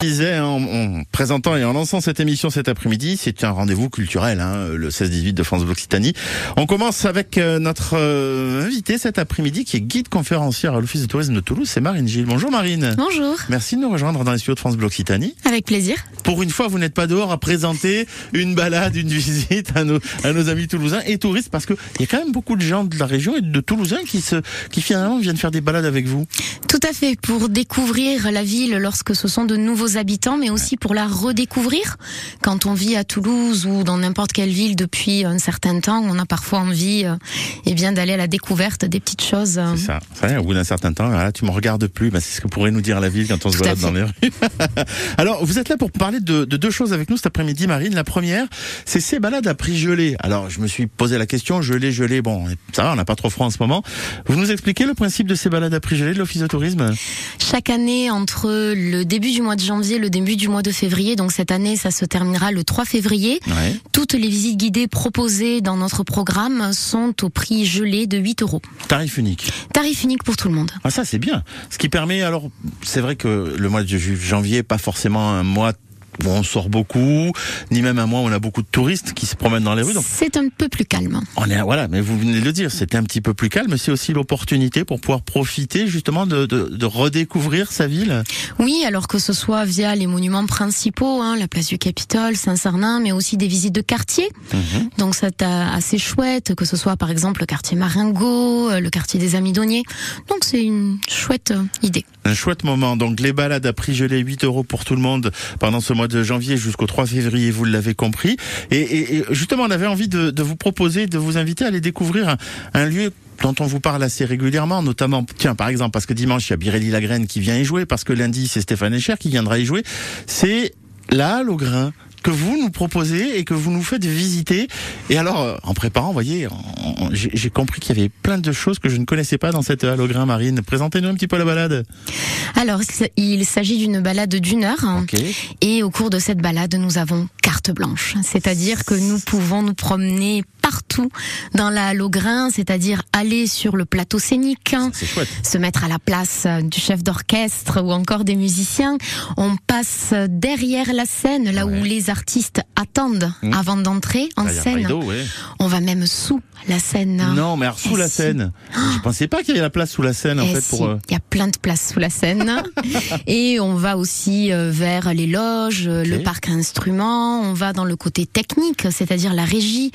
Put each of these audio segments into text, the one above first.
disais en, en, présentant et en lançant cette émission cet après-midi, c'est un rendez-vous culturel, hein, le 16-18 de France Occitanie. On commence avec euh, notre euh, invité cet après-midi qui est guide conférencière à l'Office de tourisme de Toulouse, c'est Marine Gilles. Bonjour Marine. Bonjour. Merci de nous rejoindre dans les studios de France Occitanie. Avec plaisir. Pour une fois, vous n'êtes pas dehors à présenter une balade, une visite à nos, à nos amis toulousains et touristes parce qu'il y a quand même beaucoup de gens de la région et de Toulousains qui, se, qui finalement viennent faire des balades avec vous. Tout à fait, pour découvrir la ville lorsque ce sont de nouveaux habitants, mais aussi pour la redécouvrir. Quand on vit à Toulouse ou dans n'importe quelle ville depuis un certain temps, on a parfois envie euh, eh bien d'aller à la découverte des petites choses. euh. C'est ça. ça. Au bout d'un certain temps, là, tu me regardes plus. Bah, c'est ce que pourrait nous dire la ville quand on se Tout à balade dans les rues. Alors, vous êtes là pour parler de, de deux choses avec nous cet après-midi, Marine. La première, c'est ces balades à prix gelé. Alors, je me suis posé la question, gelé, gelé. Bon, ça va, on n'a pas trop froid en ce moment. Vous nous expliquez le principe de ces balades à prix gelé de l'Office de tourisme? Chaque année, entre le début du mois de janvier et le début du mois de février, donc cette année, ça se terminera le 3 février, Ouais. toutes les visites guidées proposées dans notre programme sont au prix gelé de 8 euros. Tarif unique. Tarif unique pour tout le monde. Ah ça c'est bien. Ce qui permet alors, c'est vrai que le mois de janvier, pas forcément un mois où on sort beaucoup, ni même un mois où on a beaucoup de touristes qui se promènent dans les rues. C'est un peu plus calme. on est voilà, mais vous venez de le dire, c'était un petit peu plus calme. C'est aussi l'opportunité pour pouvoir profiter justement de, de, de redécouvrir sa ville. Oui, alors que ce soit via les monuments principaux, hein, la place du Capitole, Saint-Cernin, mais aussi des visites de quartier. Mhm. Donc c'est assez chouette, que ce soit par exemple le quartier Maringo, euh, le quartier des Amis Donniers. Donc c'est une chouette euh, idée. Un chouette moment. Donc les balades à prix gelé, 8 euros pour tout le monde pendant ce mois de janvier jusqu'au 3 février, vous l'avez compris. Et, justement, on avait envie de, vous proposer, de vous inviter à aller découvrir un, un lieu dont on vous parle assez régulièrement, notamment, tiens, par exemple, parce que dimanche, il y a Birelli Lagraine qui vient y jouer, parce que lundi, c'est Stéphane Echer qui viendra y jouer. C'est la Halle au Grain que vous nous proposez et que vous nous faites visiter. Et alors, euh, en préparant, vous voyez, j'ai compris qu'il y avait plein de choses que je ne connaissais pas dans cette Halle au Grain marine. Présentez-nous un petit peu la balade. Alors il s'agit d'une balade d'une heure. hein. Et au cours de cette balade, nous avons carte blanche. C'est-à-dire que nous pouvons nous promener partout dans la Halle Grain, c'est-à-dire aller sur le plateau scénique, chouette. se mettre à la place euh, du chef d'orchestre ou encore des musiciens. On passe derrière la scène, là Ouais. où les artistes attendent Mmh. avant d'entrer en Ah, scène. rideau, ouais. On va même sous la scène. Non, mais alors sous la si. scène. Je pensais pas qu'il y avait la place sous la scène en fait si, pour. euh, Il y a plein de places sous la scène. et on va aussi euh, vers les loges, le parc à instruments, on va dans le côté technique, c'est-à-dire la régie.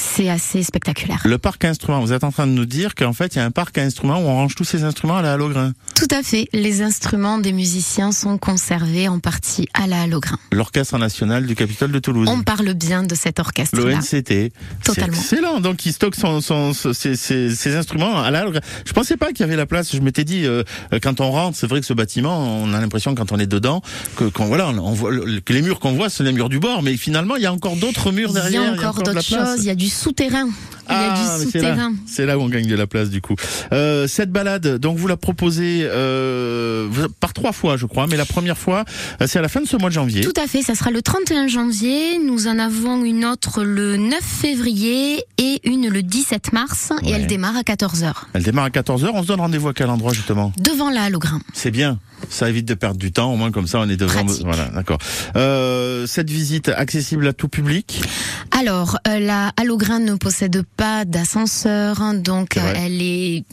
C'est assez spectaculaire. Le parc à instruments. Vous êtes en train de nous dire qu'en fait il y a un parc à instruments où on range tous ces instruments à la Halle au Grain. Tout à fait. Les instruments des musiciens sont conservés en partie à la Halle au Grain. L'Orchestre national du Capitole de Toulouse. On parle bien de cet orchestre-là. L'ONCT. Totalement. C'est excellent. Donc, il stocke son, son, son- ses, ses- ses instruments à la Halle au Grain. Je pensais pas qu'il y avait la place. Je m'étais dit, euh, euh, quand on rentre, c'est vrai que ce bâtiment, on a l'impression quand on est dedans, que, qu'on, voilà, on voit, le- que les murs qu'on voit, c'est les murs du bord. Mais finalement, il y a encore d'autres murs Il y derrière. a encore la d'autres choses. Il y a du souterrain. Il y a Ah, du mais c'est là, souterrain. c'est là où on gagne de la place du coup. Euh, cette balade, donc vous la proposez euh, par trois fois, je crois, mais la première fois, euh, c'est à la fin de ce mois de janvier. Tout à fait, ça sera le 31 janvier. Nous en avons une autre le 9 février et une le 17 mars. Ouais. Et elle démarre à 14h. Elle démarre à 14h. On se donne rendez-vous à quel endroit justement Devant la Halle au Grain. C'est bien. Ça évite de perdre du temps. Au moins comme ça, on est devant. Pratique. Voilà, d'accord. Euh, cette visite accessible à tout public. Alors, euh, la Halle au Grain ne possède pas d'ascenseur, hein, donc elle est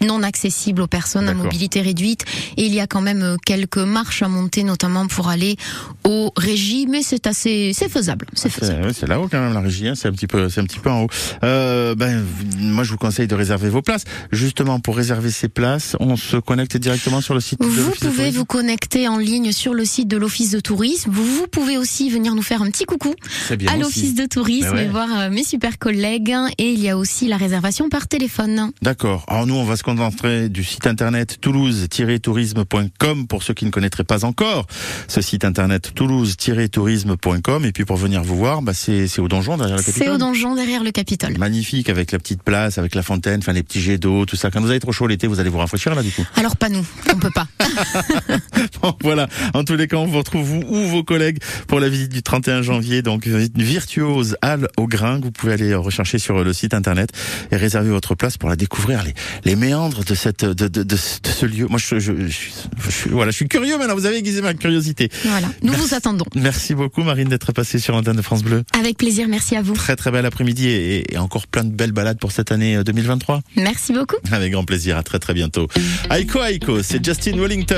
non accessible aux personnes à mobilité réduite et il y a quand même euh, quelques marches à monter notamment pour aller au régie mais c'est assez c'est faisable c'est faisable C'est là-haut quand même la régie. hein. C'est un petit peu, c'est un petit peu en haut. Euh, ben, moi, je vous conseille de réserver vos places. Justement, pour réserver ces places, on se connecte directement sur le site. de Vous l'Office de pouvez tourisme. vous connecter en ligne sur le site de l'Office de tourisme. Vous, vous pouvez aussi venir nous faire un petit coucou à l'Office de tourisme ouais. et voir euh, mes super collègues. Et il y a aussi la réservation par téléphone. D'accord. Alors nous, on va se concentrer du site internet toulouse-tourisme.com pour ceux qui ne connaîtraient pas encore ce site internet toulouse-tourisme.com. Et puis pour venir vous voir, bah, c'est c'est au donjon derrière le C'est Capitole. au donjon derrière le Capitole. Magnifique avec la petite place, avec la fontaine, enfin les petits jets d'eau, tout ça. Quand vous avez trop chaud l'été, vous allez vous rafraîchir là du coup. Alors pas nous, on peut pas. Bon, voilà. En tous les cas, on vous retrouve vous ou vos collègues pour la visite du 31 janvier. Donc une virtuose Halle au Grain. Vous pouvez aller rechercher sur le site internet et réserver votre place pour la découvrir les, les meilleurs méandres de cette de, de, de, ce lieu. Moi, je, je, je, voilà, je suis curieux maintenant. Vous avez aiguisé ma curiosité. Voilà, nous vous attendons. Merci beaucoup, Marine, d'être passée sur l'antenne de France Bleu. Avec plaisir, merci à vous. Très très bel après-midi et, et, encore plein de belles balades pour cette année 2023. Merci beaucoup. Avec grand plaisir. À très très bientôt. Aiko Aiko, c'est Justin Wellington.